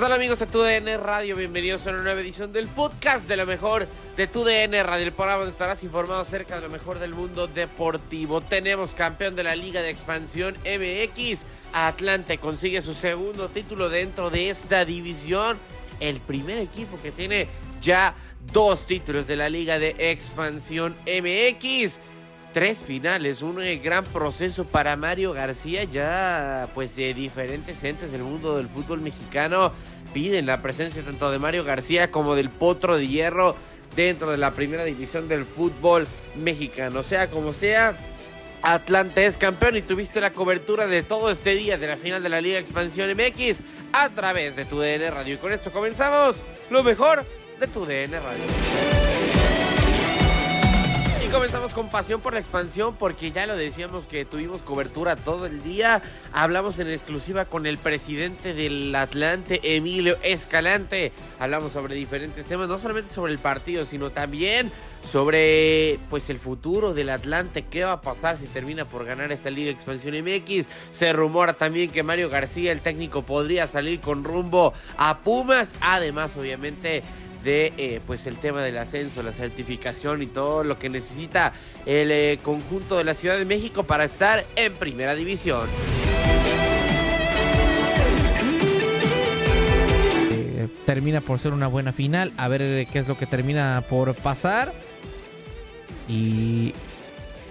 Tal amigos de TUDN Radio? Bienvenidos a una nueva edición del podcast de lo mejor de TUDN Radio, el programa donde estarás informado acerca de lo mejor del mundo deportivo. Tenemos campeón de la Liga de Expansión MX, Atlante consigue su segundo título dentro de esta división, el primer equipo que tiene ya dos títulos de la Liga de Expansión MX tres finales, un eh, gran proceso para Mario García, ya pues de diferentes entes del mundo del fútbol mexicano piden la presencia tanto de Mario García como del Potro de Hierro dentro de la primera división del fútbol mexicano. Sea como sea, Atlante es campeón y tuviste la cobertura de todo este día de la final de la Liga Expansión MX a través de tu DN Radio. Y con esto comenzamos lo mejor de tu DN Radio comenzamos con pasión por la expansión porque ya lo decíamos que tuvimos cobertura todo el día. Hablamos en exclusiva con el presidente del Atlante, Emilio Escalante. Hablamos sobre diferentes temas, no solamente sobre el partido, sino también sobre pues el futuro del Atlante, qué va a pasar si termina por ganar esta Liga Expansión MX. Se rumora también que Mario García, el técnico, podría salir con rumbo a Pumas. Además, obviamente, de eh, pues el tema del ascenso, la certificación y todo lo que necesita el eh, conjunto de la Ciudad de México para estar en primera división. Eh, termina por ser una buena final, a ver qué es lo que termina por pasar. Y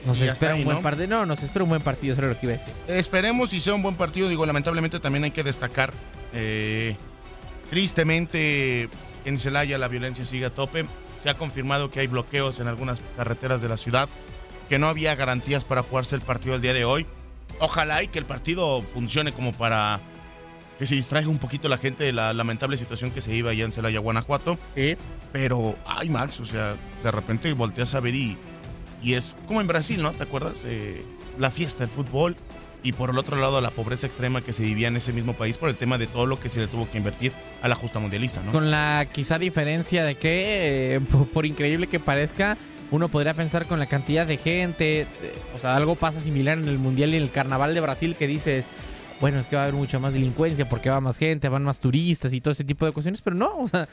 nos espera un buen partido. No, nos espera un buen partido, eso es lo que iba a decir. Esperemos y sea un buen partido. Digo, lamentablemente también hay que destacar. tristemente, en Celaya la violencia sigue a tope. Se ha confirmado que hay bloqueos en algunas carreteras de la ciudad, que no había garantías para jugarse el partido el día de hoy. Ojalá y que el partido funcione como para que se distraiga un poquito la gente de la lamentable situación que se iba allá en Celaya, Guanajuato. Pero, ay, Max, o sea, de repente volteas a ver y, y es como en Brasil, ¿no? ¿Te acuerdas? Eh, la fiesta, el fútbol, y por el otro lado la pobreza extrema que se vivía en ese mismo país por el tema de todo lo que se le tuvo que invertir a la justa mundialista, ¿no? Con la quizá diferencia de que, eh, por increíble que parezca, uno podría pensar con la cantidad de gente, o sea, algo pasa similar en el Mundial y en el Carnaval de Brasil que dices, bueno, es que va a haber mucha más delincuencia porque va más gente, van más turistas y todo ese tipo de cuestiones, pero no, o sea,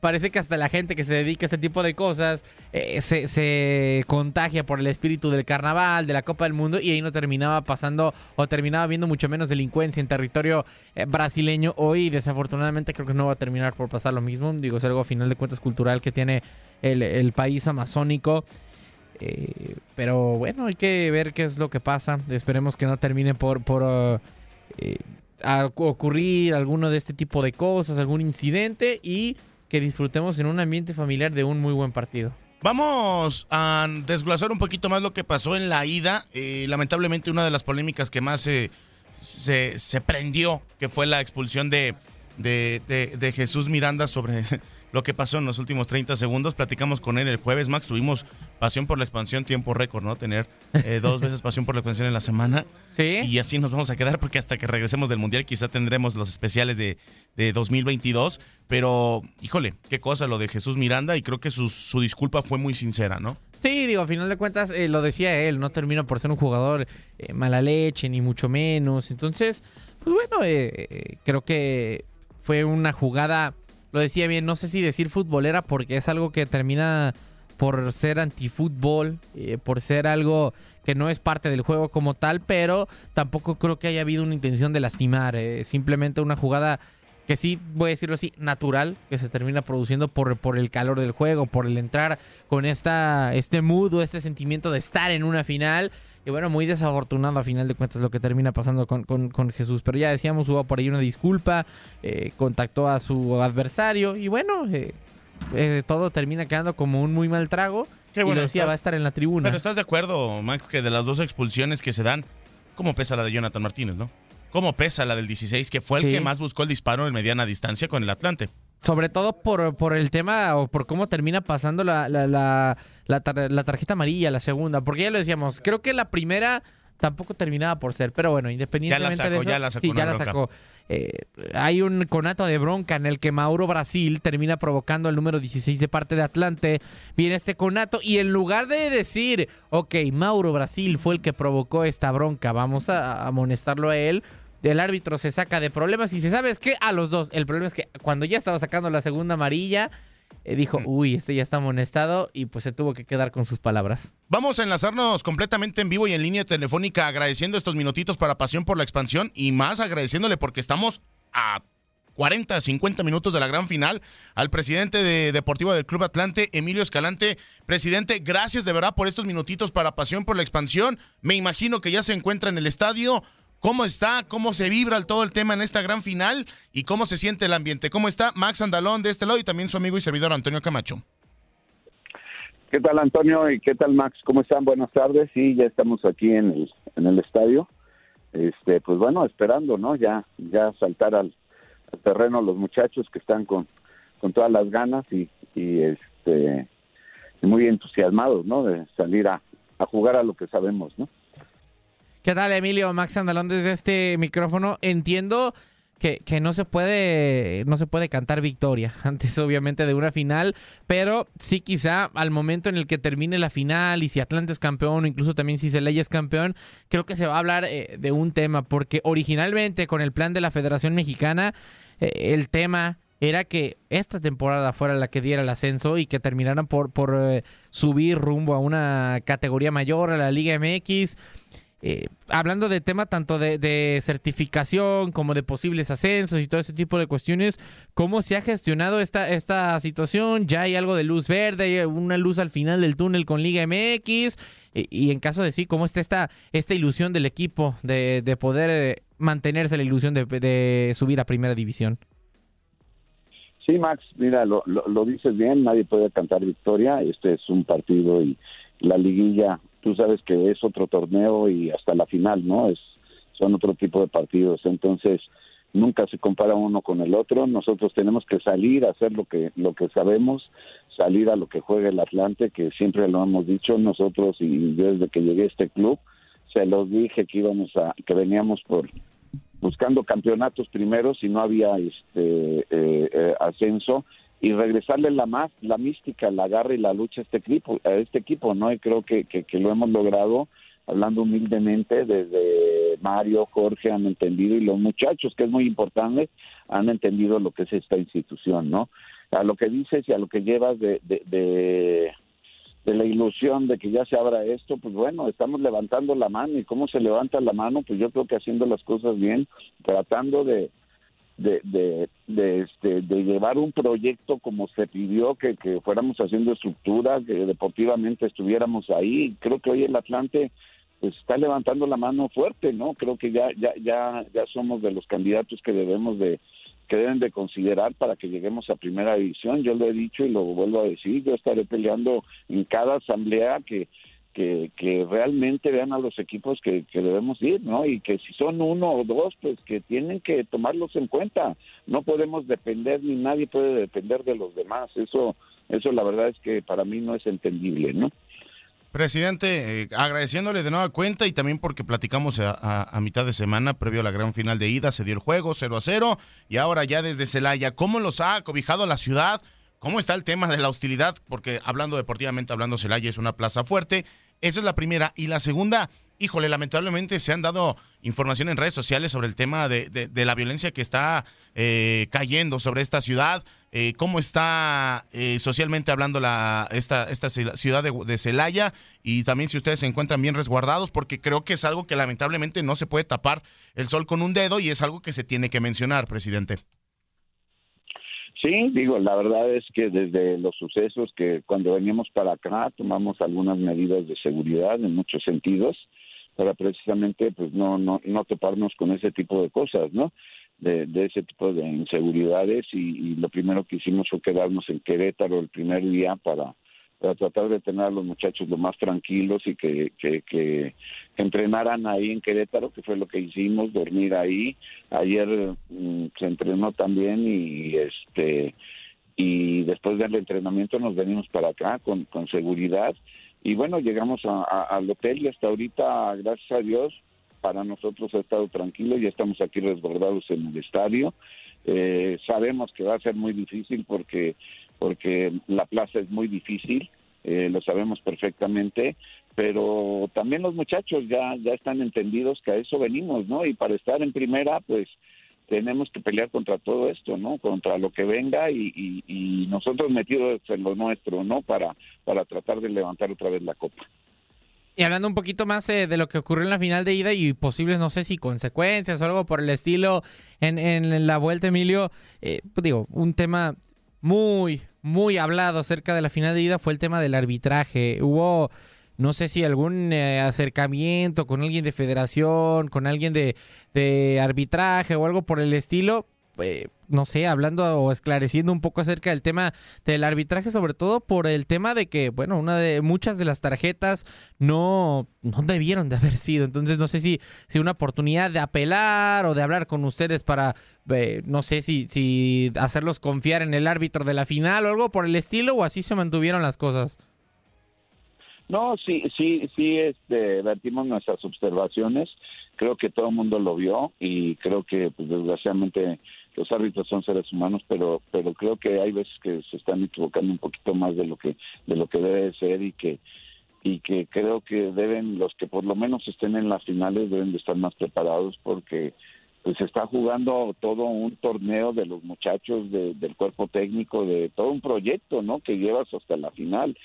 parece que hasta la gente que se dedica a ese tipo de cosas eh, se, contagia por el espíritu del carnaval, de la Copa del Mundo y ahí no terminaba pasando o terminaba viendo mucho menos delincuencia en territorio eh, brasileño. Hoy, desafortunadamente, creo que no va a terminar por pasar lo mismo. Digo, es algo a final de cuentas cultural que tiene el, el país amazónico. Eh, pero bueno, hay que ver qué es lo que pasa. Esperemos que no termine por, por uh, eh, ocurrir alguno de este tipo de cosas, algún incidente y que disfrutemos en un ambiente familiar de un muy buen partido. Vamos a desglosar un poquito más lo que pasó en la ida. Eh, lamentablemente una de las polémicas que más se, se, prendió, que fue la expulsión de, de, de Jesús Miranda sobre lo que pasó en los últimos 30 segundos. Platicamos con él el jueves, Max. Tuvimos pasión por la expansión, tiempo récord, ¿no? Tener eh, dos veces pasión por la expansión en la semana. Sí. Y así nos vamos a quedar porque hasta que regresemos del Mundial quizá tendremos los especiales de, de 2022. Pero, híjole, qué cosa lo de Jesús Miranda y creo que su, su disculpa fue muy sincera, ¿no? Sí, digo, a final de cuentas, eh, lo decía él, no termina por ser un jugador eh, mala leche, ni mucho menos. Entonces, pues bueno, eh, eh, creo que fue una jugada, lo decía bien, no sé si decir futbolera, porque es algo que termina por ser antifútbol, eh, por ser algo que no es parte del juego como tal, pero tampoco creo que haya habido una intención de lastimar, eh, simplemente una jugada que sí, voy a decirlo así, natural, que se termina produciendo por, por el calor del juego, por el entrar con esta, este mood o este sentimiento de estar en una final. Y bueno, muy desafortunado a final de cuentas lo que termina pasando con, con- con Jesús. Pero ya decíamos, hubo por ahí una disculpa, eh, contactó a su adversario y bueno, eh, eh, todo termina quedando como un muy mal trago. Qué y bueno, lo decía, estás- va a estar en la tribuna. Pero estás de acuerdo, Max, que de las dos expulsiones que se dan, ¿cómo pesa la de Jonathan Martínez, no? ¿Cómo pesa la del 16, que fue el Sí. que más buscó el disparo en mediana distancia con el Atlante? Sobre todo por, por el tema o por cómo termina pasando la, la, la, la tar- la tarjeta amarilla, la segunda. Porque ya lo decíamos, creo que la primera tampoco terminaba por ser. Pero bueno, independientemente sacó, de eso. ya la sacó sí, ya la sacó. Eh, hay un conato de bronca en el que Mauro Brasil termina provocando el número 16 de parte de Atlante. Viene este conato y en lugar de decir, ok, Mauro Brasil fue el que provocó esta bronca, vamos a amonestarlo a él. El árbitro se saca de problemas y se sabe es que a los dos. El problema es que cuando ya estaba sacando la segunda amarilla, eh, dijo, uy, este ya está amonestado y pues se tuvo que quedar con sus palabras. Vamos a enlazarnos completamente en vivo y en línea telefónica agradeciendo estos minutitos para Pasión por la Expansión y más agradeciéndole porque estamos a 40, 50 minutos de la gran final al presidente de Deportivo del Club Atlante, Emilio Escalante. Presidente, gracias de verdad por estos minutitos para Pasión por la Expansión. Me imagino que ya se encuentra en el estadio. ¿Cómo está? ¿Cómo se vibra todo el tema en esta gran final? ¿Y cómo se siente el ambiente? ¿Cómo está Max Andalón de este lado y también su amigo y servidor Antonio Camacho? ¿Qué tal Antonio y qué tal Max? ¿Cómo están? Buenas tardes. Sí, ya estamos aquí en el, en el estadio. Este, pues bueno, esperando, ¿no? Ya, ya saltar al, terreno los muchachos que están con, con todas las ganas y, y este muy entusiasmados, ¿no? De salir a, a jugar a lo que sabemos, ¿no? ¿Qué tal, Emilio? Max Andalón desde este micrófono. Entiendo que, que no se puede no se puede cantar victoria antes obviamente de una final, pero sí quizá al momento en el que termine la final y si Atlante es campeón o incluso también si Celaya es campeón, creo que se va a hablar eh, de un tema porque originalmente con el plan de la Federación Mexicana eh, el tema era que esta temporada fuera la que diera el ascenso y que terminaran por, por eh, subir rumbo a una categoría mayor, a la Liga MX. Eh, hablando de tema tanto de, certificación como de posibles ascensos y todo ese tipo de cuestiones, ¿cómo se ha gestionado esta, esta situación? ¿Ya hay algo de luz verde? ¿Hay una luz al final del túnel con Liga MX? Y, en caso de sí, ¿cómo está esta, esta ilusión del equipo de, de poder eh, mantenerse la ilusión de, de subir a primera división? Sí, Max, mira, lo, lo, lo dices bien, nadie puede cantar victoria, este es un partido y la liguilla, tú sabes que es otro torneo y hasta la final, ¿no? Es son otro tipo de partidos, entonces nunca se compara uno con el otro, nosotros tenemos que salir a hacer lo que lo que sabemos, salir a lo que juega el Atlante, que siempre lo hemos dicho nosotros y desde que llegué a este club. Se los dije que íbamos a que veníamos por buscando campeonatos primero si no había este eh, eh, ascenso y regresarle la más la mística la garra y la lucha a este equipo a este equipo no y creo que, que, lo hemos logrado hablando humildemente desde Mario Jorge han entendido y los muchachos que es muy importante han entendido lo que es esta institución no a lo que dices y a lo que llevas de, de, de de la ilusión de que ya se abra esto, pues bueno, estamos levantando la mano y cómo se levanta la mano, pues yo creo que haciendo las cosas bien, tratando de, de, de, de, este, de llevar un proyecto como se pidió, que, que fuéramos haciendo estructura, que deportivamente estuviéramos ahí. Creo que hoy el Atlante pues está levantando la mano fuerte, ¿no? Creo que ya ya ya ya somos de los candidatos que debemos de que deben de considerar para que lleguemos a primera división. Yo lo he dicho y lo vuelvo a decir, yo estaré peleando en cada asamblea que que, que realmente vean a los equipos que, debemos ir, ¿no? Y que si son uno o dos, pues que tienen que tomarlos en cuenta. No podemos depender, ni nadie puede depender de los demás. Eso, eso la verdad es que para mí no es entendible, ¿no? Presidente, eh, agradeciéndole de nueva cuenta y también porque platicamos a, a- mitad de semana, previo a la gran final de ida, se dio el juego 0 a 0 y ahora ya desde Celaya, ¿cómo los ha cobijado la ciudad? ¿Cómo está el tema de la hostilidad? Porque hablando deportivamente, hablando Celaya es una plaza fuerte. Esa es la primera. Y la segunda, híjole, lamentablemente se han dado información en redes sociales sobre el tema de, de- de la violencia que está eh, cayendo sobre esta ciudad. eh, cómo está eh, socialmente hablando la, esta, ciudad de Celaya y también si ustedes se encuentran bien resguardados, porque creo que es algo que lamentablemente no se puede tapar el sol con un dedo y es algo que se tiene que mencionar, presidente. Sí, digo, la verdad es que desde los sucesos que cuando veníamos para acá tomamos algunas medidas de seguridad en muchos sentidos para precisamente pues no no no toparnos con ese tipo de cosas, ¿no? De, ese tipo de inseguridades y, y lo primero que hicimos fue quedarnos en Querétaro el primer día para para tratar de tener a los muchachos lo más tranquilos y que, que, que, entrenaran ahí en Querétaro, que fue lo que hicimos, dormir ahí. Ayer mm, se entrenó también y este y después del entrenamiento nos venimos para acá con, con seguridad y bueno, llegamos a- al hotel y hasta ahorita, gracias a Dios, para nosotros ha estado tranquilo, ya estamos aquí resguardados en el estadio. Eh, sabemos que va a ser muy difícil porque porque la plaza es muy difícil, eh, lo sabemos perfectamente, pero también los muchachos ya ya están entendidos que a eso venimos, ¿no? Y para estar en primera, pues tenemos que pelear contra todo esto, ¿no? Contra lo que venga y, y, y nosotros metidos en lo nuestro, ¿no? Para para tratar de levantar otra vez la copa. Y hablando un poquito más eh, de lo que ocurrió en la final de ida y posibles, no sé si consecuencias o algo por el estilo en, en la vuelta, Emilio, eh, pues digo, un tema muy, muy hablado acerca de la final de ida fue el tema del arbitraje. Hubo, no sé si algún eh, acercamiento con alguien de federación, con alguien de, de arbitraje o algo por el estilo. Eh, no sé, hablando o esclareciendo un poco acerca del tema del arbitraje, sobre todo por el tema de que, bueno, una de muchas de las tarjetas no, no debieron de haber sido. Entonces, no sé si, si una oportunidad de apelar o de hablar con ustedes para, eh, no sé si, si hacerlos confiar en el árbitro de la final o algo por el estilo, o así se mantuvieron las cosas. No, sí, sí, sí, este, vertimos nuestras observaciones. Creo que todo el mundo lo vio y creo que, pues, desgraciadamente, los árbitros son seres humanos, pero, pero creo que hay veces que se están equivocando un poquito más de lo que, de lo que debe de ser y que, y que creo que deben, los que por lo menos estén en las finales deben de estar más preparados porque pues se está jugando todo un torneo de los muchachos, de- del cuerpo técnico, de todo un proyecto, ¿no? Que llevas hasta la final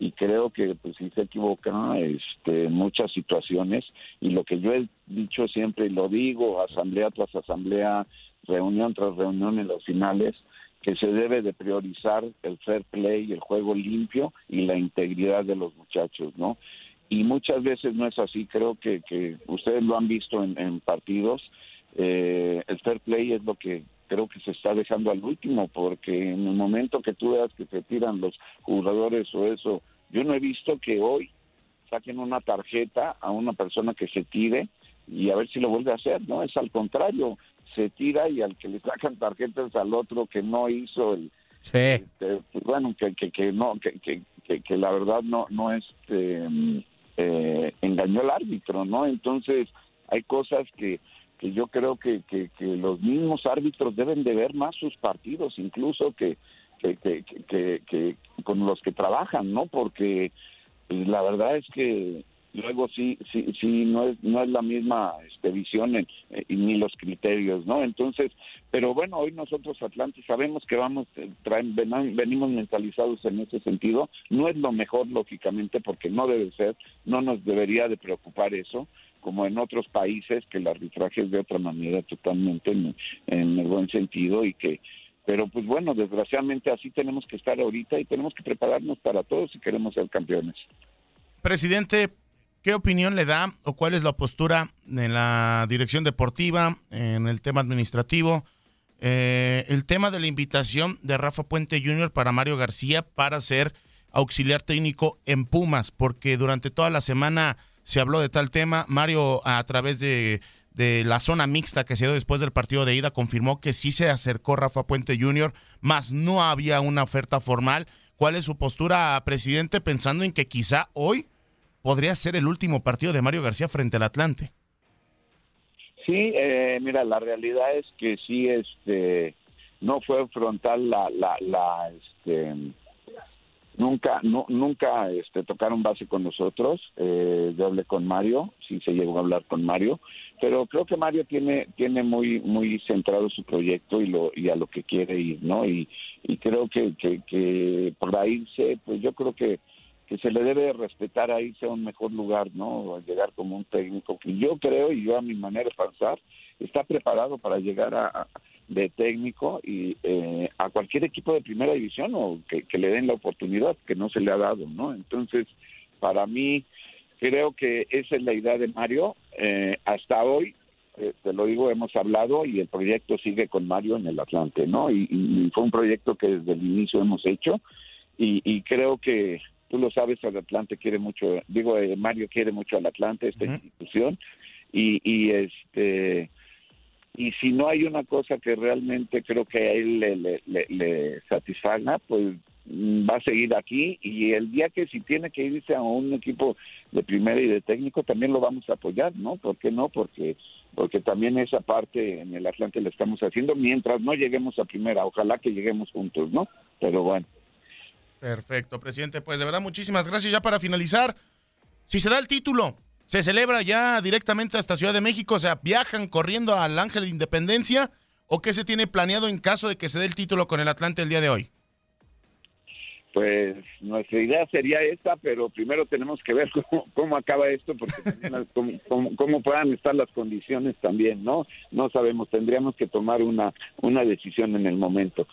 y creo que pues sí se equivoca este, muchas situaciones y lo que yo he dicho siempre y lo digo asamblea tras asamblea reunión tras reunión en las finales que se debe de priorizar el fair play el juego limpio y la integridad de los muchachos no y muchas veces no es así creo que, que ustedes lo han visto en, en partidos eh, el fair play es lo que creo que se está dejando al último, porque en el momento que tú veas que se tiran los jugadores o eso, yo no he visto que hoy saquen una tarjeta a una persona que se tire y a ver si lo vuelve a hacer, ¿no? Es al contrario, se tira y al que le sacan tarjetas al otro que no hizo el... Sí. este, pues bueno, que, que, que no, que, que, que, la verdad no, no este, mm, eh, engañó al árbitro, ¿no? Entonces hay cosas que que yo creo que, que, los mismos árbitros deben de ver más sus partidos, incluso que, que, que, con los que trabajan, ¿no? Porque pues, la verdad es que luego sí, sí, sí, no es, no es la misma este, visión eh, ni los criterios, ¿no? Entonces, pero bueno, hoy nosotros Atlantes sabemos que vamos, eh, traen, ven- venimos mentalizados en ese sentido, no es lo mejor lógicamente porque no debe ser, no nos debería de preocupar eso, como en otros países que el arbitraje es de otra manera totalmente en, en el buen sentido y que pero pues bueno, desgraciadamente así tenemos que estar ahorita y tenemos que prepararnos para todos si queremos ser campeones. Presidente, ¿qué opinión le da o cuál es la postura en la dirección deportiva, en el tema administrativo? Eh, el tema de la invitación de Rafa Puente Jr. para Mario García para ser auxiliar técnico en Pumas, porque durante toda la semana se habló de tal tema. Mario, a través de de la zona mixta que se dio después del partido de ida confirmó que sí se acercó Rafa Puente Jr., más no había una oferta formal. ¿Cuál es su postura, presidente, pensando en que quizá hoy podría ser el último partido de Mario García frente al Atlante? Sí, eh, mira, la realidad es que sí, este, no fue frontal la, la, la este, nunca, no, nunca, este, tocaron base con nosotros. Eh, yo hablé con Mario, sí se llegó a hablar con Mario pero creo que Mario tiene tiene muy muy centrado su proyecto y lo y a lo que quiere ir no y, y creo que, que, que para irse pues yo creo que que se le debe respetar a irse a un mejor lugar no a llegar como un técnico que yo creo y yo a mi manera de pensar está preparado para llegar a, de técnico y eh, a cualquier equipo de primera división o que, le den la oportunidad que no se le ha dado no entonces para mí Creo que esa es la idea de Mario. Eh, hasta hoy, eh, te lo digo, hemos hablado y el proyecto sigue con Mario en el Atlante, ¿no? Y, fue un proyecto que desde el inicio hemos hecho y, creo que tú lo sabes, el Atlante quiere mucho, digo, eh, Mario quiere mucho al Atlante, esta institución, y, y este y si no hay una cosa que realmente creo que a él le, le, le satisfaga, pues Mm, va a seguir aquí y el día que si tiene que irse a un equipo de primera y de técnico también lo vamos a apoyar, ¿no? ¿Por qué no? Porque porque también esa parte en el Atlante la estamos haciendo mientras no lleguemos a primera, ojalá que lleguemos juntos, ¿no? Pero bueno. Perfecto, presidente, pues de verdad muchísimas gracias ya para finalizar. Si se da el título, se celebra ya directamente hasta Ciudad de México, o sea, viajan corriendo al Ángel de Independencia o qué se tiene planeado en caso de que se dé el título con el Atlante el día de hoy? Pues nuestra idea sería esta, pero primero tenemos que ver cómo, acaba esto, porque cómo, puedan estar las condiciones también, ¿no? No sabemos, tendríamos que tomar una, una decisión en el momento.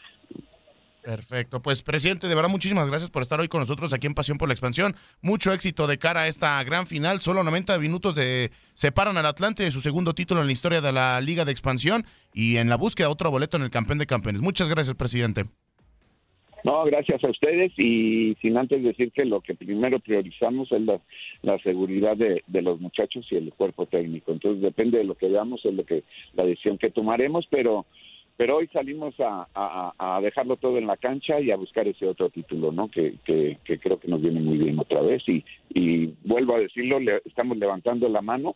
Perfecto, pues presidente, de verdad muchísimas gracias por estar hoy con nosotros aquí en Pasión por la Expansión. Mucho éxito de cara a esta gran final. Solo 90 minutos de separan al Atlante de su segundo título en la historia de la Liga de Expansión y en la búsqueda de otro boleto en el campeón de campeones. Muchas gracias, presidente. No, gracias a ustedes y sin antes decir que lo que primero priorizamos es la, seguridad de, los muchachos y el cuerpo técnico. Entonces depende de lo que veamos, es lo que la decisión que tomaremos, pero pero hoy salimos a, dejarlo todo en la cancha y a buscar ese otro título, ¿no? Que, que, creo que nos viene muy bien otra vez y, y vuelvo a decirlo, le, estamos levantando la mano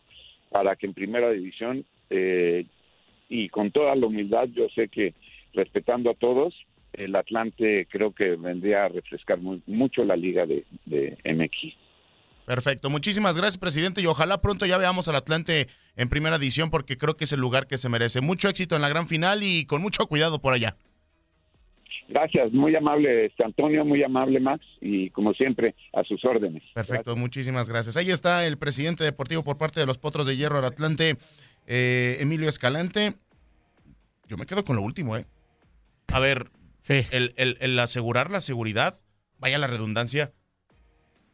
para que en primera división eh, y con toda la humildad, yo sé que respetando a todos, el Atlante creo que vendría a refrescar mucho la liga de, de MX. Perfecto, muchísimas gracias presidente y ojalá pronto ya veamos al Atlante en primera edición porque creo que es el lugar que se merece. Mucho éxito en la gran final y con mucho cuidado por allá. Gracias, muy amable este Antonio, muy amable Max y como siempre a sus órdenes. Perfecto, muchísimas gracias. Ahí está el presidente deportivo por parte de los Potros de Hierro al Atlante, eh, Emilio Escalante. Yo me quedo con lo último, ¿eh? A ver, el, asegurar la seguridad, vaya la redundancia,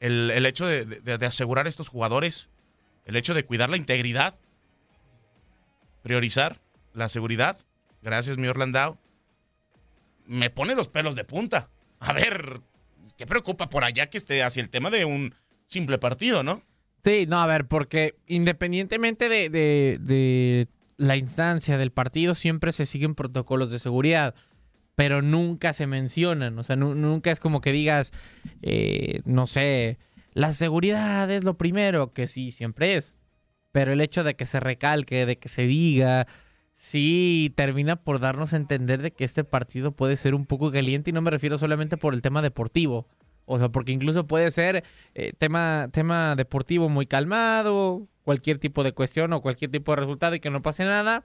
el, hecho de, asegurar a estos jugadores, el hecho de cuidar la integridad, priorizar la seguridad, gracias mi Orlandao, me pone los pelos de punta. A ver, ¿qué preocupa por allá que esté hacia el tema de un simple partido, no? Sí, no, a ver, porque independientemente de, de la instancia del partido, siempre se siguen protocolos de seguridad pero nunca se mencionan. O sea, nunca es como que digas, eh, no sé, la seguridad es lo primero, que sí, siempre es. Pero el hecho de que se recalque, de que se diga, sí termina por darnos a entender de que este partido puede ser un poco caliente y no me refiero solamente por el tema deportivo. O sea, porque incluso puede ser eh, tema, tema deportivo muy calmado, cualquier tipo de cuestión o cualquier tipo de resultado y que no pase nada.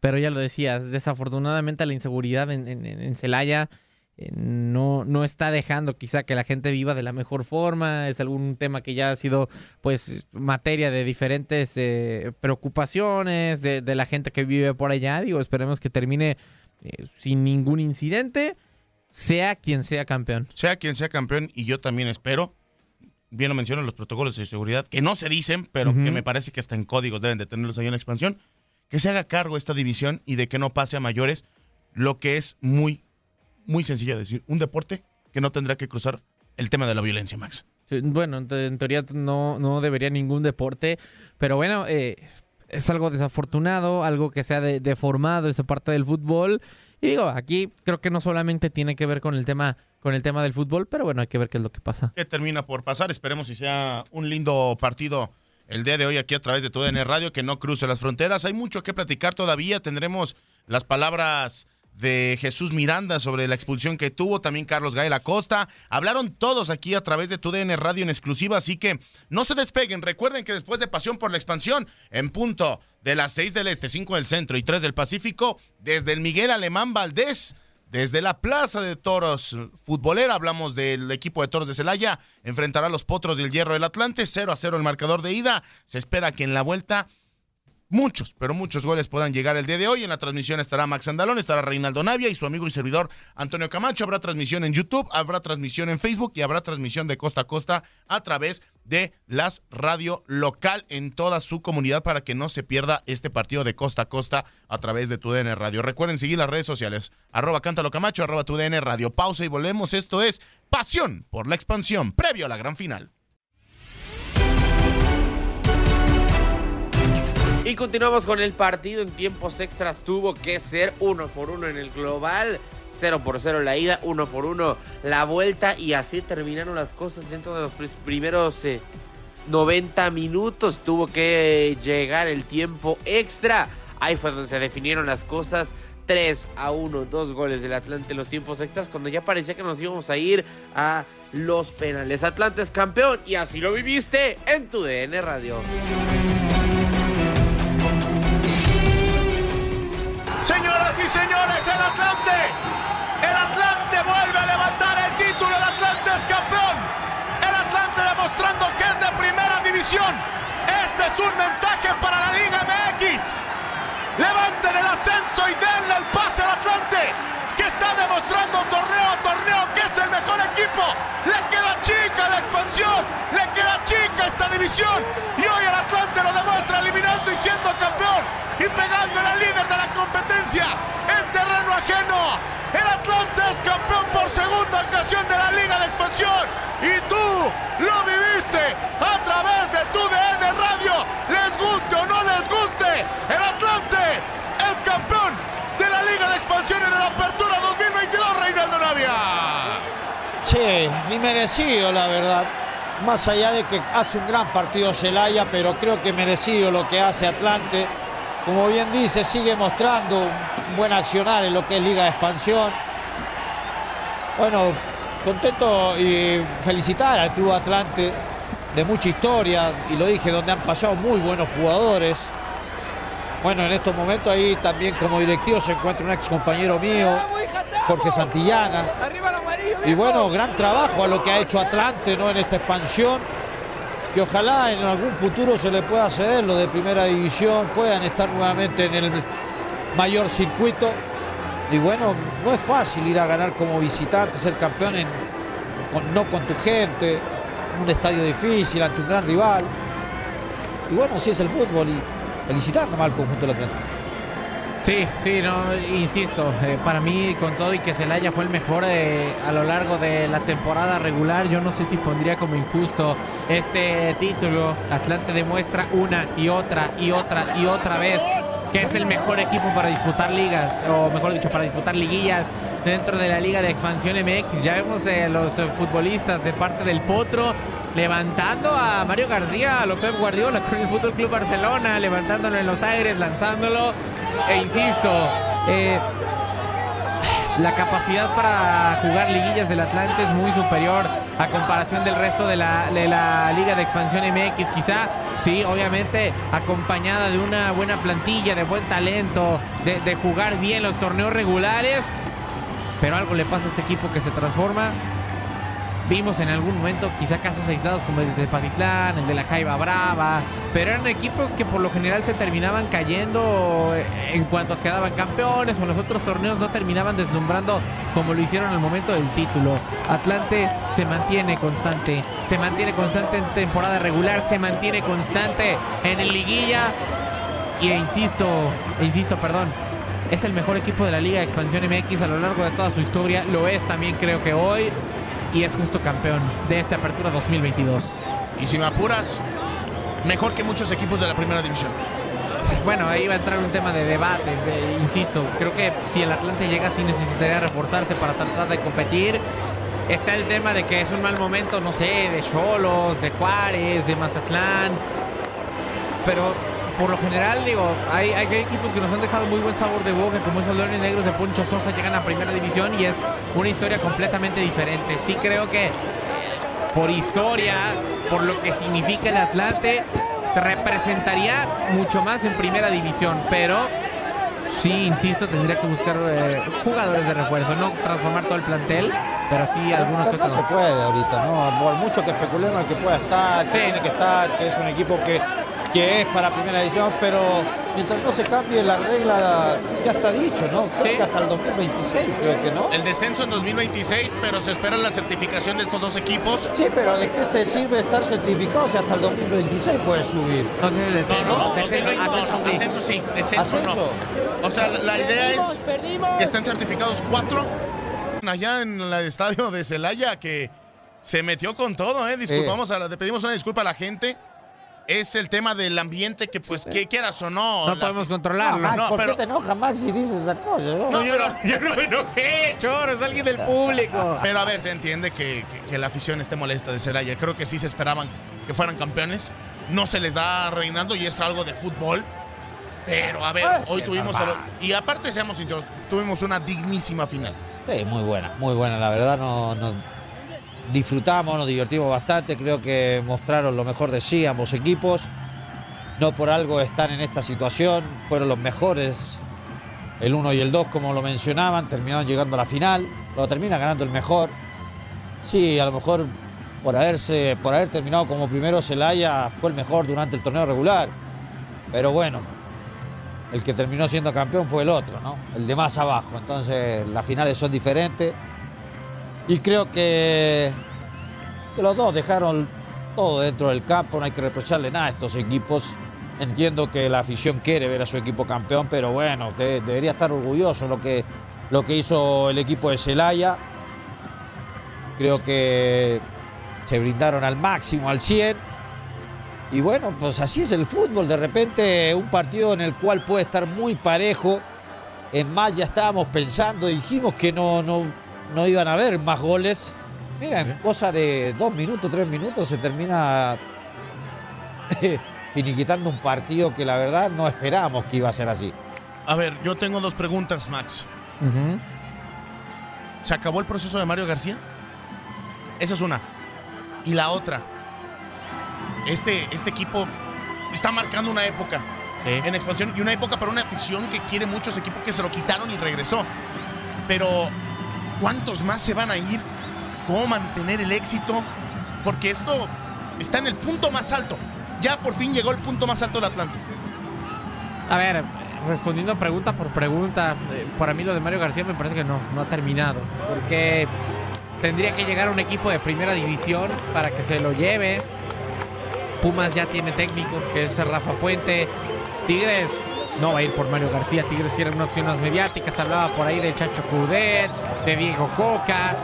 Pero ya lo decías, desafortunadamente la inseguridad en, en, Celaya eh, no, no está dejando quizá que la gente viva de la mejor forma, es algún tema que ya ha sido pues materia de diferentes eh, preocupaciones de, de la gente que vive por allá, digo, esperemos que termine eh, sin ningún incidente, sea quien sea campeón. Sea quien sea campeón, y yo también espero, bien lo mencionan los protocolos de seguridad, que no se dicen, pero que me parece que hasta en códigos deben de tenerlos ahí en la expansión, que se haga cargo esta división y de que no pase a mayores, lo que es muy, muy sencillo de decir, un deporte que no tendrá que cruzar el tema de la violencia, Max. Bueno, en, te- en teoría no, no debería ningún deporte, pero bueno, eh, es algo desafortunado, algo que se ha de- deformado esa parte del fútbol. Y digo, aquí creo que no solamente tiene que ver con el tema, con el tema del fútbol, pero bueno, hay que ver qué es lo que pasa. que termina por pasar. Esperemos si sea un lindo partido el día de hoy aquí a través de TUDN Radio, que no cruce las fronteras. Hay mucho que platicar todavía. Tendremos las palabras de Jesús Miranda sobre la expulsión que tuvo, también Carlos Gael Acosta. Hablaron todos aquí a través de TUDN Radio en exclusiva, así que no se despeguen. Recuerden que después de Pasión por la Expansión, en punto de las 6 del Este, 5 del Centro y 3 del Pacífico, desde el Miguel Alemán Valdés, desde la Plaza de Toros Futbolera, hablamos del equipo de Toros de Celaya, enfrentará a los Potros del Hierro del Atlante, 0 a 0 el marcador de ida. Se espera que en la vuelta muchos, pero muchos goles puedan llegar el día de hoy. En la transmisión estará Max Andalón, estará Reinaldo Navia y su amigo y servidor Antonio Camacho. Habrá transmisión en YouTube, habrá transmisión en Facebook y habrá transmisión de costa a costa a través de las radio local en toda su comunidad para que no se pierda este partido de costa a costa a través de tu DN Radio. Recuerden seguir las redes sociales, arroba cántalo Camacho, arroba tu DN Radio. Pausa y volvemos. Esto es Pasión por la Expansión, previo a la gran final. Y continuamos con el partido en tiempos extras. Tuvo que ser uno por uno en el global. 0 por 0 la ida, 1 por 1 la vuelta. Y así terminaron las cosas dentro de los pr- primeros eh, 90 minutos. Tuvo que llegar el tiempo extra. Ahí fue donde se definieron las cosas. 3 a 1, dos goles del Atlante en los tiempos extras. Cuando ya parecía que nos íbamos a ir a los penales. Atlante es campeón y así lo viviste en tu DN Radio. Señoras y señores, el Atlante. El Atlante vuelve a levantar el título. El Atlante es campeón. El Atlante demostrando que es de primera división. Este es un mensaje para la Liga MX. Levanten el ascenso y denle el pase al Atlante, que está demostrando en terreno ajeno. El Atlante es campeón por segunda ocasión de la Liga de Expansión. Y tú lo viviste a través de tu DN Radio. Les guste o no les guste, el Atlante es campeón de la Liga de Expansión en la Apertura 2022, Reinaldo Navia. Sí, y merecido, la verdad. Más allá de que hace un gran partido Celaya, pero creo que merecido lo que hace Atlante. Como bien dice, sigue mostrando un buen accionar en lo que es Liga de Expansión. Bueno, contento y felicitar al Club Atlante de mucha historia, y lo dije, donde han pasado muy buenos jugadores. Bueno, en estos momentos ahí también como directivo se encuentra un ex compañero mío, Jorge Santillana. Y bueno, gran trabajo a lo que ha hecho Atlante ¿no? en esta expansión. Que ojalá en algún futuro se le pueda ceder lo de primera división, puedan estar nuevamente en el mayor circuito. Y bueno, no es fácil ir a ganar como visitante, ser campeón en, no con tu gente, en un estadio difícil, ante un gran rival. Y bueno, así es el fútbol y felicitar nomás al conjunto del Atlante. Sí, sí, no, insisto, eh, para mí con todo y que Celaya fue el mejor eh, a lo largo de la temporada regular, yo no sé si pondría como injusto este título. Atlante demuestra una y otra y otra y otra vez que es el mejor equipo para disputar ligas, o mejor dicho, para disputar liguillas dentro de la Liga de Expansión MX. Ya vemos eh, los futbolistas de parte del Potro levantando a Mario García, a López Guardiola con el Fútbol Club Barcelona, levantándolo en los aires, lanzándolo. E insisto, eh, la capacidad para jugar liguillas del Atlante es muy superior a comparación del resto de la, de la Liga de Expansión MX. Quizá, sí, obviamente, acompañada de una buena plantilla, de buen talento, de, de jugar bien los torneos regulares. pero algo le pasa a este equipo que se transforma. Vimos en algún momento quizá casos aislados como el de Patitlán, el de la Jaiba Brava, pero eran equipos que por lo general se terminaban cayendo en cuanto quedaban campeones o en los otros torneos no terminaban deslumbrando como lo hicieron en el momento del título. Atlante se mantiene constante, se mantiene constante en temporada regular, se mantiene constante en el liguilla y e insisto, e insisto, perdón, es el mejor equipo de la Liga de Expansión MX a lo largo de toda su historia, lo es también creo que hoy y es justo campeón de esta apertura 2022. Y si me apuras, mejor que muchos equipos de la primera división. Bueno, ahí va a entrar un tema de debate, de- insisto, creo que si el Atlante llega sí necesitaría reforzarse para tratar de competir. Está el tema de que es un mal momento, no sé, de Cholos, de Juárez, de Mazatlán. Pero por lo general, digo, hay, hay equipos que nos han dejado muy buen sabor de boca, como esos Leones Negros de Poncho Sosa llegan a primera división y es una historia completamente diferente. Sí creo que por historia, por lo que significa el Atlante, se representaría mucho más en primera división, pero sí, insisto, tendría que buscar eh, jugadores de refuerzo, no transformar todo el plantel, pero sí algunos que No otros. se puede ahorita, ¿no? Por mucho que especulemos que pueda estar, que tiene que estar, que es un equipo que, que es para primera división, pero mientras no se cambie la regla, ya está dicho, ¿no? Creo que hasta el 2026, creo que no. El descenso en 2026, pero se espera la certificación de estos dos equipos. Sí, pero ¿de qué te sirve estar certificado si hasta el 2026 puedes subir? Entonces el No, no, descenso, descenso, ascenso no, sí. ascenso sí, descenso ¿Ascenso? no. O sea, la, la idea es que estén certificados cuatro allá en el estadio de Celaya que se metió con todo, ¿eh? Disculpamos, a la- le pedimos una disculpa a la gente. Es el tema del ambiente que, pues, que quieras o no. No la podemos controlarlo. Max, no, ¿por pero- qué te enojas, Max, si dices esa cosa? no? No, yo, pero- no, yo no me enojé, chorro, es alguien del público. Pero a ver, se entiende que, que- que la afición esté molesta de Celaya. Creo que sí se esperaban que fueran campeones. No se les da reinando y es algo de fútbol. Pero a ver, Ah, hoy sí, tuvimos. lo- y aparte, seamos sinceros, tuvimos una dignísima final. Sí, muy buena, muy buena, la verdad no, no- disfrutamos, nos divertimos bastante, creo que mostraron lo mejor de sí ambos equipos. No por algo están en esta situación, fueron los mejores, el 1 y el 2 como lo mencionaban, terminaron llegando a la final, lo termina ganando el mejor. Sí, a lo mejor por haberse por haber terminado como primero Celaya fue el mejor durante el torneo regular. Pero bueno, el que terminó siendo campeón fue el otro, ¿no? El de más abajo. Entonces las finales son diferentes. Y creo que, los dos dejaron todo dentro del campo. No hay que reprocharle nada a estos equipos. Entiendo que la afición quiere ver a su equipo campeón, pero bueno, de- debería estar orgulloso lo que, lo que hizo el equipo de Celaya. Creo que se brindaron al máximo, al 100. Y bueno, pues así es el fútbol. De repente un partido en el cual puede estar muy parejo. En más ya estábamos pensando, dijimos que no, no iban a haber más goles. Mira, en cosa de dos minutos, tres minutos se termina finiquitando un partido que la verdad no esperábamos que iba a ser así. A ver, yo tengo dos preguntas, Max. ¿Se acabó el proceso de Mario García? Esa es una. Y la otra. Este, este equipo está marcando una época Sí. en expansión y una época para una afición que quiere muchos equipos que se lo quitaron y regresó. Pero, ¿cuántos más se van a ir? ¿Cómo mantener el éxito? Porque esto está en el punto más alto. Ya por fin llegó el punto más alto del Atlántico. A ver, respondiendo pregunta por pregunta, eh, para mí lo de Mario García me parece que no, no ha terminado. Porque tendría que llegar un equipo de primera división para que se lo lleve. Pumas ya tiene técnico, que es Rafa Puente. Tigres no va a ir por Mario García. Tigres quiere unas opciones mediáticas. Hablaba por ahí de Chacho Cudet, de Diego Coca.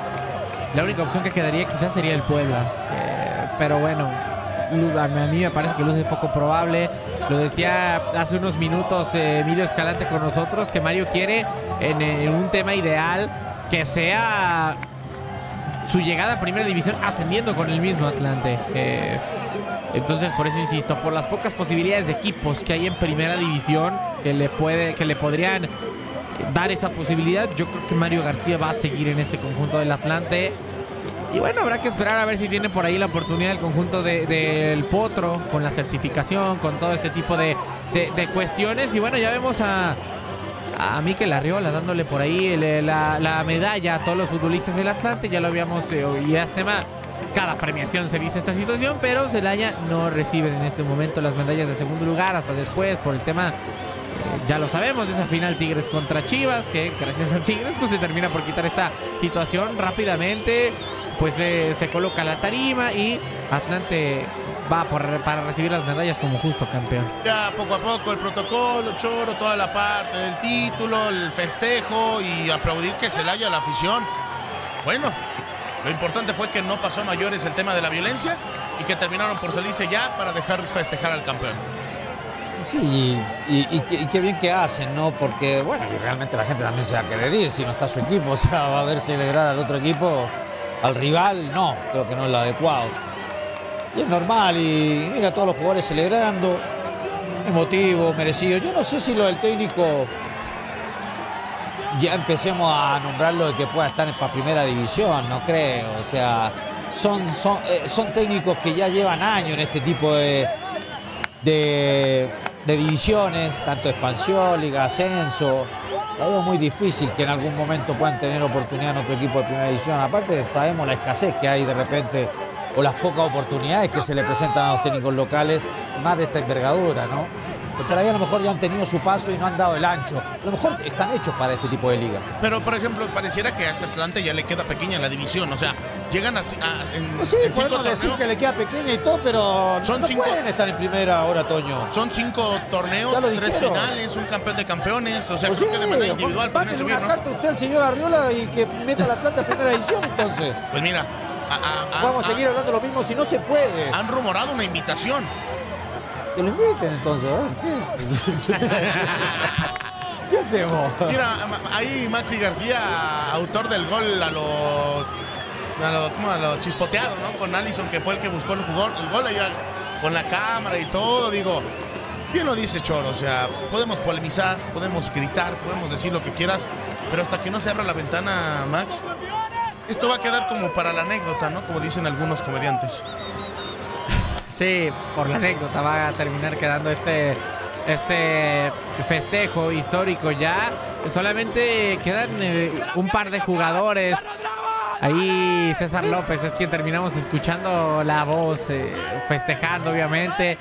La única opción que quedaría quizás sería el Puebla. Eh, pero bueno, a mí me parece que luce poco probable. Lo decía hace unos minutos eh, Emilio Escalante con nosotros, que Mario quiere en un tema ideal que sea su llegada a primera división ascendiendo con el mismo Atlante. Eh, entonces, por eso insisto, por las pocas posibilidades de equipos que hay en primera división que le puede, que le podrían dar esa posibilidad, yo creo que Mario García va a seguir en este conjunto del Atlante. Y bueno, habrá que esperar a ver si tiene por ahí la oportunidad el conjunto de- del Potro, con la certificación, con todo ese tipo de- de cuestiones. Y bueno, ya vemos a, a Mikel Arriola, dándole por ahí el- la, la medalla a todos los futbolistas del Atlante. Ya lo habíamos eh, y es tema. Cada premiación se dice esta situación, pero Celaya no recibe en este momento las medallas de segundo lugar hasta después por el tema. eh, ya lo sabemos, esa final Tigres contra Chivas, que gracias a Tigres pues se termina por quitar esta situación rápidamente, pues eh, se coloca la tarima y Atlante va por, para recibir las medallas como justo campeón. Ya poco a poco el protocolo, choro, toda la parte del título, el festejo y aplaudir que se le haya la afición. Bueno, lo importante fue que no pasó a mayores el tema de la violencia y que terminaron por salirse ya para dejar festejar al campeón. Sí, y, y- y qué- y qué bien que hacen, ¿no? Porque, bueno, y realmente la gente también se va a querer ir si no está su equipo. O sea, va a ver celebrar al otro equipo, al rival, no, creo que no es lo adecuado. Y es normal, y mira, todos los jugadores celebrando, emotivo, merecido. Yo no sé si lo del técnico ya empecemos a nombrarlo de que pueda estar para primera división, no creo. O sea, son, son, eh, son técnicos que ya llevan años en este tipo de, de, divisiones, tanto expansión, liga, ascenso. Lo veo muy difícil que en algún momento puedan tener oportunidad en otro equipo de primera división. Aparte sabemos la escasez que hay de repente o las pocas oportunidades que se le presentan a los técnicos locales, más de esta envergadura, ¿no? Que por ahí a lo mejor ya han tenido su paso y no han dado el ancho. A lo mejor están hechos para este tipo de liga. Pero, por ejemplo, pareciera que hasta Atlante ya le queda pequeña la división. O sea, llegan a, a- en, Pues sí, en podemos decir que le queda pequeña y todo, pero Son no cinco- pueden estar en primera ahora, Toño. Son cinco torneos, tres finales, un campeón de campeones. O sea, Pues creo sí, que de manera individual mándenle subir, una ¿no? carta usted al señor Arriola y que meta a la Atlanta en primera edición, entonces. Pues mira, a- a- Vamos a a- seguir hablando lo mismo si no se puede. han rumorado una invitación. Que lo inviten entonces, a ver, ¿qué? ¿Qué hacemos? Mira, ahí Maxi García, autor del gol a lo, a lo, ¿cómo? a lo chispoteado, ¿no? Con Allison, que fue el que buscó el, jugor- el gol allá con la cámara y todo. Digo, bien lo dice Choro, o sea, podemos polemizar, podemos gritar, podemos decir lo que quieras, pero hasta que no se abra la ventana, Max, esto va a quedar como para la anécdota, ¿no? Como dicen algunos comediantes. Sí, por la anécdota va a terminar quedando este, este festejo histórico ya. Solamente quedan eh, un par de jugadores. Ahí César López es quien terminamos escuchando la voz, eh, festejando obviamente.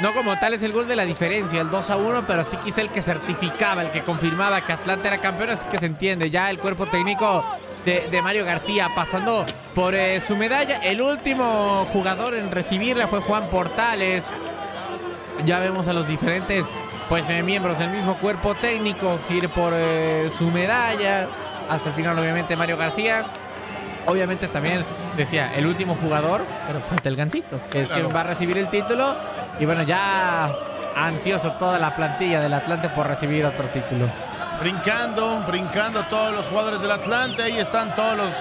No como tal es el gol de la diferencia, el 2 a 1, pero sí quizá el que certificaba, el que confirmaba que Atlanta era campeón, así que se entiende. Ya el cuerpo técnico de, de Mario García pasando por eh, su medalla. El último jugador en recibirla fue Juan Portales. Ya vemos a los diferentes pues eh, miembros del mismo cuerpo técnico ir por eh, su medalla. Hasta el final, obviamente, Mario García. Obviamente también decía el último jugador, pero falta el gancito, que es Claro. quien va a recibir el título. Y bueno, ya ansioso toda la plantilla del Atlante por recibir otro título. Brincando, brincando todos los jugadores del Atlante. Ahí están todos los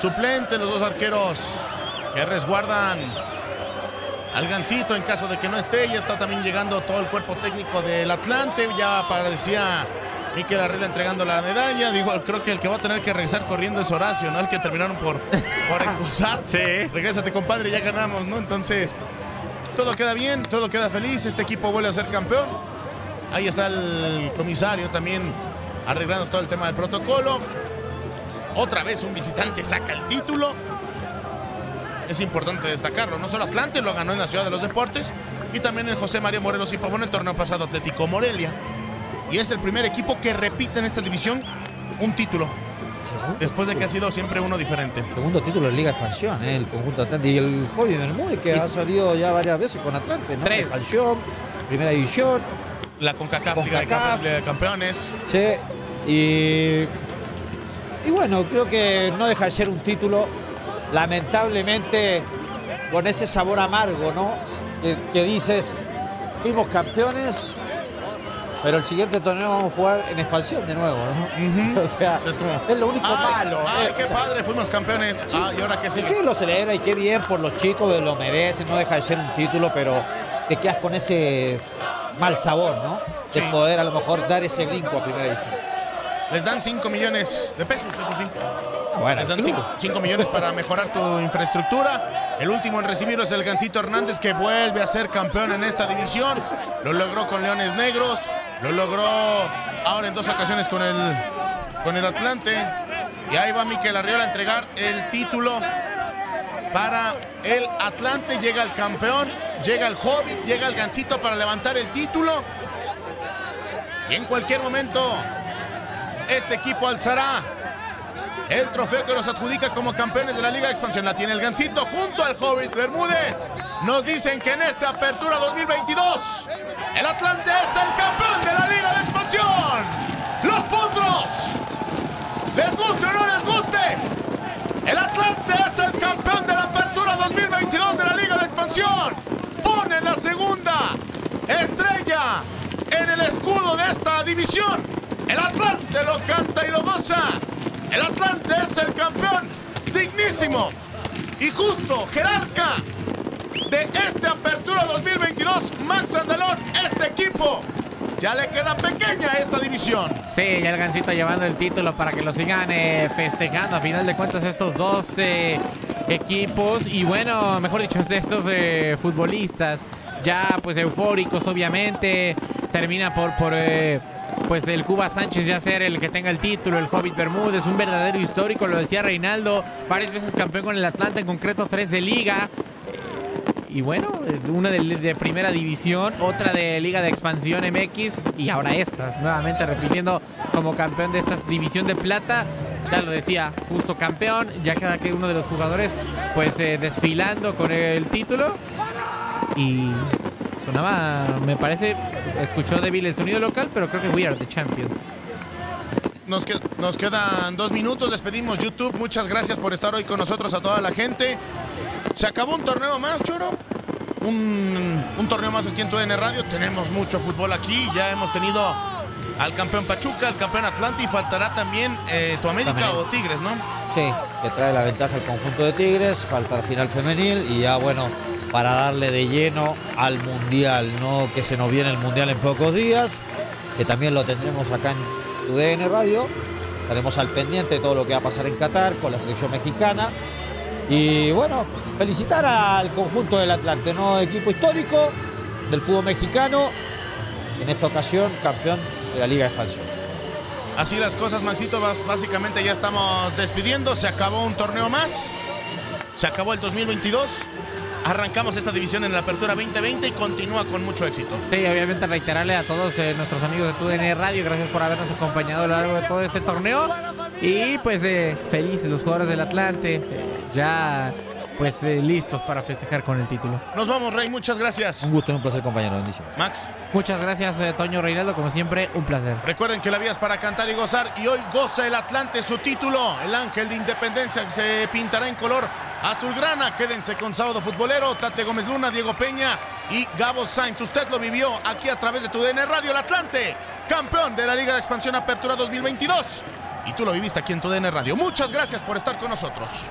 suplentes, los dos arqueros que resguardan al Gancito en caso de que no esté. Ya está también llegando todo el cuerpo técnico del Atlante. Ya aparecía Miquel Arriola entregando la medalla. Digo, creo que el que va a tener que regresar corriendo es Horacio, ¿no? El que terminaron por, por expulsar. Sí. Regrésate, compadre, ya ganamos, ¿no? Entonces, todo queda bien, todo queda feliz. Este equipo vuelve a ser campeón. Ahí está el comisario también arreglando todo el tema del protocolo. Otra vez un visitante saca el título. Es importante destacarlo. No solo Atlante lo ganó en la Ciudad de los Deportes y también el José María Morelos y Pavón el torneo pasado Atlético Morelia. Y es el primer equipo que repite en esta división un título. Segundo, Después de que ha sido siempre uno diferente. segundo título de Liga Expansión, ¿eh? el conjunto Atlante. Y el Javi Bermúdez, que Y- ha salido ya varias veces con Atlante, ¿no? Tres. Expansión, Primera División. La CONCACAF, Liga de Campeones. Sí, y, y bueno, creo que no deja de ser un título, lamentablemente, con ese sabor amargo, ¿no? Que, que dices, fuimos campeones, pero el siguiente torneo vamos a jugar en expansión de nuevo, ¿no? o sea, O sea, es como. es lo único "Ay, malo. Ay, ¿eh? qué O sea, padre, fuimos campeones. Ah, y ahora qué Sí, sigue. sí, lo celebra y qué bien por los chicos, lo merecen, no deja de ser un título, pero te quedas con ese mal sabor, ¿no? De Sí. poder a lo mejor dar ese brinco a primera división. Les dan 5 millones de pesos, eso sí. Ah, bueno, Les dan club. 5 millones para mejorar tu infraestructura. El último en recibirlo es el Gancito Hernández, que vuelve a ser campeón en esta división. Lo logró con Leones Negros. Lo logró ahora en dos ocasiones con el, con el Atlante. Y ahí va Miquel Arriola a entregar el título para el Atlante. Llega el campeón, llega el Hobbit, llega el Gancito para levantar el título. Y en cualquier momento, este equipo alzará el trofeo que los adjudica como campeones de la Liga de Expansión. La tiene el Gancito junto al Hobbit Bermúdez. Nos dicen que en esta apertura 2022, el Atlante es el campeón de la Liga de Expansión. Los Potros, les guste o no les guste, el Atlante es el campeón de la apertura 2022 de la Liga de Expansión. Pone la segunda estrella en el escudo de esta división. El Atlante lo canta y lo goza. El Atlante es el campeón dignísimo y justo, jerarca de esta apertura 2022. Max Andalón, este equipo ya le queda pequeña esta división. Sí, ya el Gancito llevando el título para que lo sigan eh, festejando. A final de cuentas, estos dos eh, equipos y bueno, mejor dicho, estos eh, futbolistas ya pues eufóricos, obviamente. Termina por, por pues el Cuba Sánchez ya ser el que tenga el título, el Hobbit Bermúdez, un verdadero histórico, lo decía Reinaldo, varias veces campeón con el Atlanta, en concreto tres de liga. Y bueno, una de, primera división, otra de Liga de Expansión MX y ahora esta, nuevamente repitiendo como campeón de esta división de plata. Ya lo decía, justo campeón, ya cada que uno de los jugadores pues eh, desfilando con el título. Y sonaba, me parece, escuchó débil el sonido local, pero creo que we are the champions. Nos, nos, quedan dos minutos, despedimos YouTube. Muchas gracias por estar hoy con nosotros a toda la gente. Se acabó un torneo más, Choro. Un, un torneo más aquí en TUDN Radio. Tenemos mucho fútbol aquí. Ya hemos tenido al campeón Pachuca, al campeón Atlante y faltará también eh, tu América o Tigres, ¿no? Sí, que trae la ventaja el conjunto de Tigres. Falta la final femenil y ya, bueno, para darle de lleno al Mundial, ¿no? Que se nos viene el Mundial en pocos días, que también lo tendremos acá en UDN Radio. Estaremos al pendiente de todo lo que va a pasar en Qatar con la selección mexicana. Y bueno, felicitar al conjunto del Atlante, ¿no? Equipo histórico del fútbol mexicano, en esta ocasión campeón de la Liga de Expansión. Así las cosas, Maxito, básicamente ya estamos despidiendo, se acabó un torneo más, se acabó el 2022 arrancamos esta división en la apertura 2020 y continúa con mucho éxito. Sí, obviamente reiterarle a todos eh, nuestros amigos de TUDN Radio, gracias por habernos acompañado a lo largo de todo este torneo. Y pues eh, felices los jugadores del Atlante, eh, ya pues eh, listos para festejar con el título. Nos vamos, Rey, muchas gracias. Un gusto y un placer, compañero. Bendición. Max. Muchas gracias, eh, Toño Reinaldo. Como siempre, un placer. Recuerden que la vida es para cantar y gozar. Y hoy goza el Atlante su título. El Ángel de Independencia que se pintará en color azulgrana. Quédense con Sábado Futbolero, Tate Gómez Luna, Diego Peña y Gabo Sainz. Usted lo vivió aquí a través de tu DN Radio. El Atlante, campeón de la Liga de Expansión Apertura 2022. Y tú lo viviste aquí en tu DN Radio. Muchas gracias por estar con nosotros.